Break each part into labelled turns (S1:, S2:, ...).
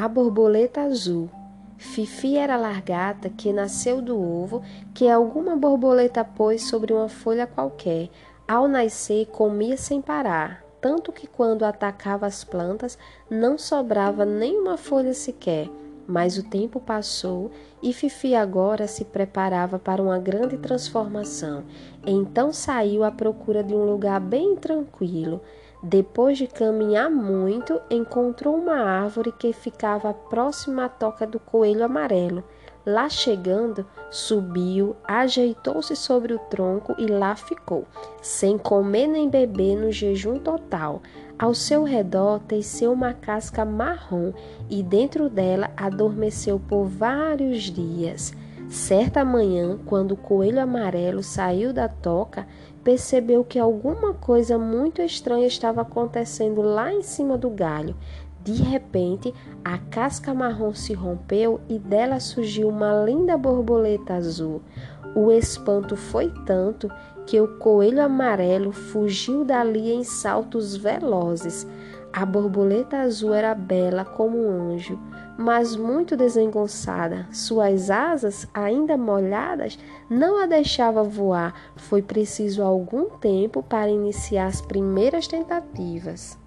S1: a borboleta azul. Fifi era a largata que nasceu do ovo que alguma borboleta pôs sobre uma folha qualquer. Ao nascer, comia sem parar, tanto que quando atacava as plantas não sobrava nenhuma folha sequer. Mas o tempo passou e Fifi agora se preparava para uma grande transformação. Então saiu à procura de um lugar bem tranquilo. Depois de caminhar muito, encontrou uma árvore que ficava próxima à toca do coelho amarelo. Lá chegando, subiu, ajeitou-se sobre o tronco e lá ficou, sem comer nem beber no jejum total. Ao seu redor teceu uma casca marrom e dentro dela adormeceu por vários dias. Certa manhã, quando o coelho amarelo saiu da toca, percebeu que alguma coisa muito estranha estava acontecendo lá em cima do galho. De repente, a casca marrom se rompeu e dela surgiu uma linda borboleta azul. O espanto foi tanto que o coelho amarelo fugiu dali em saltos velozes. A borboleta azul era bela como um anjo, mas muito desengonçada. Suas asas, ainda molhadas, não a deixava voar. Foi preciso algum tempo para iniciar as primeiras tentativas.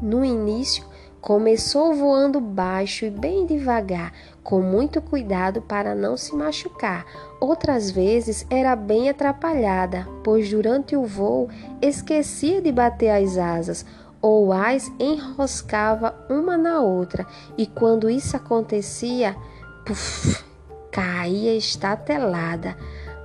S1: No início, começou voando baixo e bem devagar, com muito cuidado para não se machucar. Outras vezes era bem atrapalhada, pois durante o voo esquecia de bater as asas ou as enroscava uma na outra, e quando isso acontecia, puf, caía estatelada.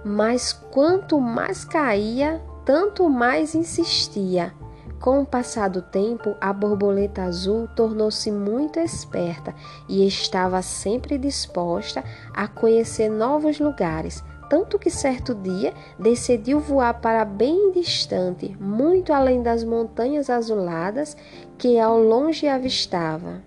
S1: Mas quanto mais caía, tanto mais insistia. Com o passar do tempo, a borboleta azul tornou-se muito esperta e estava sempre disposta a conhecer novos lugares, tanto que certo dia decidiu voar para bem distante, muito além das montanhas azuladas que ao longe avistava.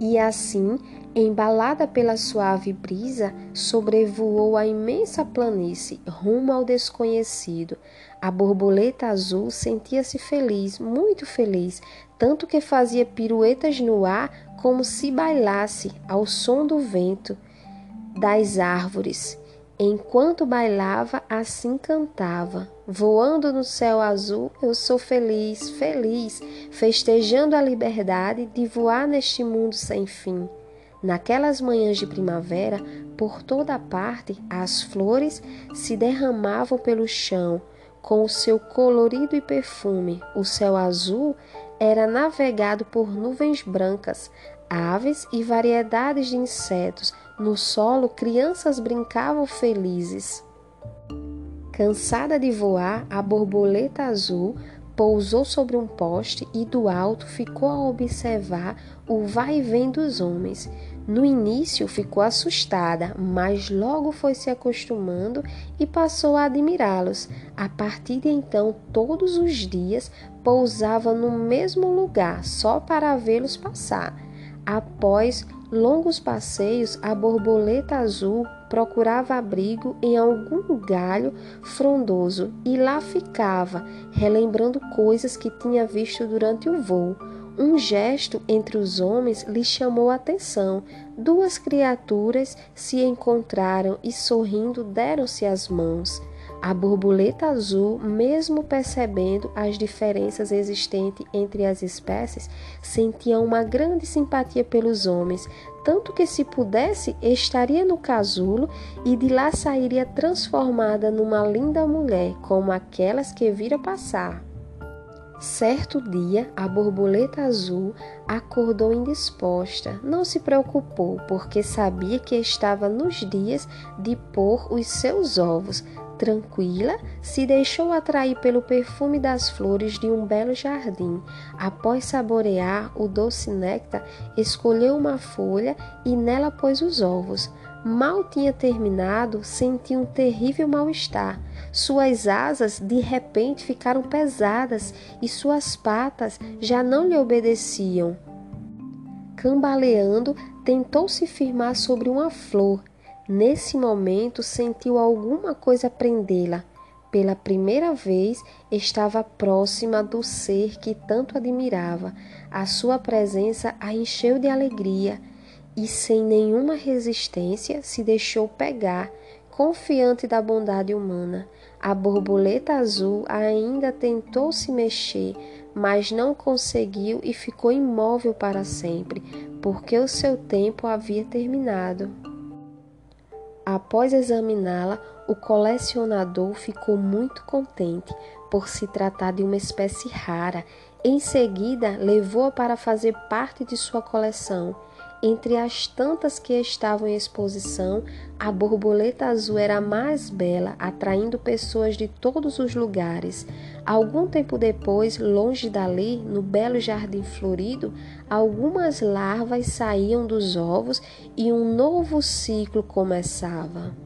S1: E assim, embalada pela suave brisa, sobrevoou a imensa planície rumo ao desconhecido. A borboleta azul sentia-se feliz, muito feliz, tanto que fazia piruetas no ar como se bailasse ao som do vento das árvores. Enquanto bailava, assim cantava. Voando no céu azul, eu sou feliz, feliz, festejando a liberdade de voar neste mundo sem fim. Naquelas manhãs de primavera, por toda parte, as flores se derramavam pelo chão com o seu colorido e perfume. O céu azul era navegado por nuvens brancas, aves e variedades de insetos no solo, crianças brincavam felizes. Cansada de voar, a borboleta azul pousou sobre um poste e do alto ficou a observar o vai e vem dos homens. No início ficou assustada, mas logo foi se acostumando e passou a admirá-los. A partir de então, todos os dias pousava no mesmo lugar só para vê-los passar. Após longos passeios, a borboleta azul procurava abrigo em algum galho frondoso e lá ficava, relembrando coisas que tinha visto durante o voo. Um gesto entre os homens lhe chamou a atenção. Duas criaturas se encontraram e, sorrindo, deram-se as mãos. A borboleta azul, mesmo percebendo as diferenças existentes entre as espécies, sentia uma grande simpatia pelos homens, tanto que, se pudesse, estaria no casulo e de lá sairia transformada numa linda mulher, como aquelas que vira passar. Certo dia, a borboleta azul acordou indisposta. Não se preocupou, porque sabia que estava nos dias de pôr os seus ovos. Tranquila, se deixou atrair pelo perfume das flores de um belo jardim. Após saborear o doce néctar, escolheu uma folha e nela pôs os ovos. Mal tinha terminado, sentiu um terrível mal-estar. Suas asas de repente ficaram pesadas e suas patas já não lhe obedeciam. Cambaleando, tentou se firmar sobre uma flor Nesse momento sentiu alguma coisa prendê-la. Pela primeira vez estava próxima do ser que tanto admirava. A sua presença a encheu de alegria e, sem nenhuma resistência, se deixou pegar, confiante da bondade humana. A borboleta azul ainda tentou se mexer, mas não conseguiu e ficou imóvel para sempre, porque o seu tempo havia terminado. Após examiná-la, o colecionador ficou muito contente por se tratar de uma espécie rara. Em seguida, levou-a para fazer parte de sua coleção. Entre as tantas que estavam em exposição, a borboleta azul era a mais bela, atraindo pessoas de todos os lugares. Algum tempo depois, longe dali, no belo jardim florido, algumas larvas saíam dos ovos e um novo ciclo começava.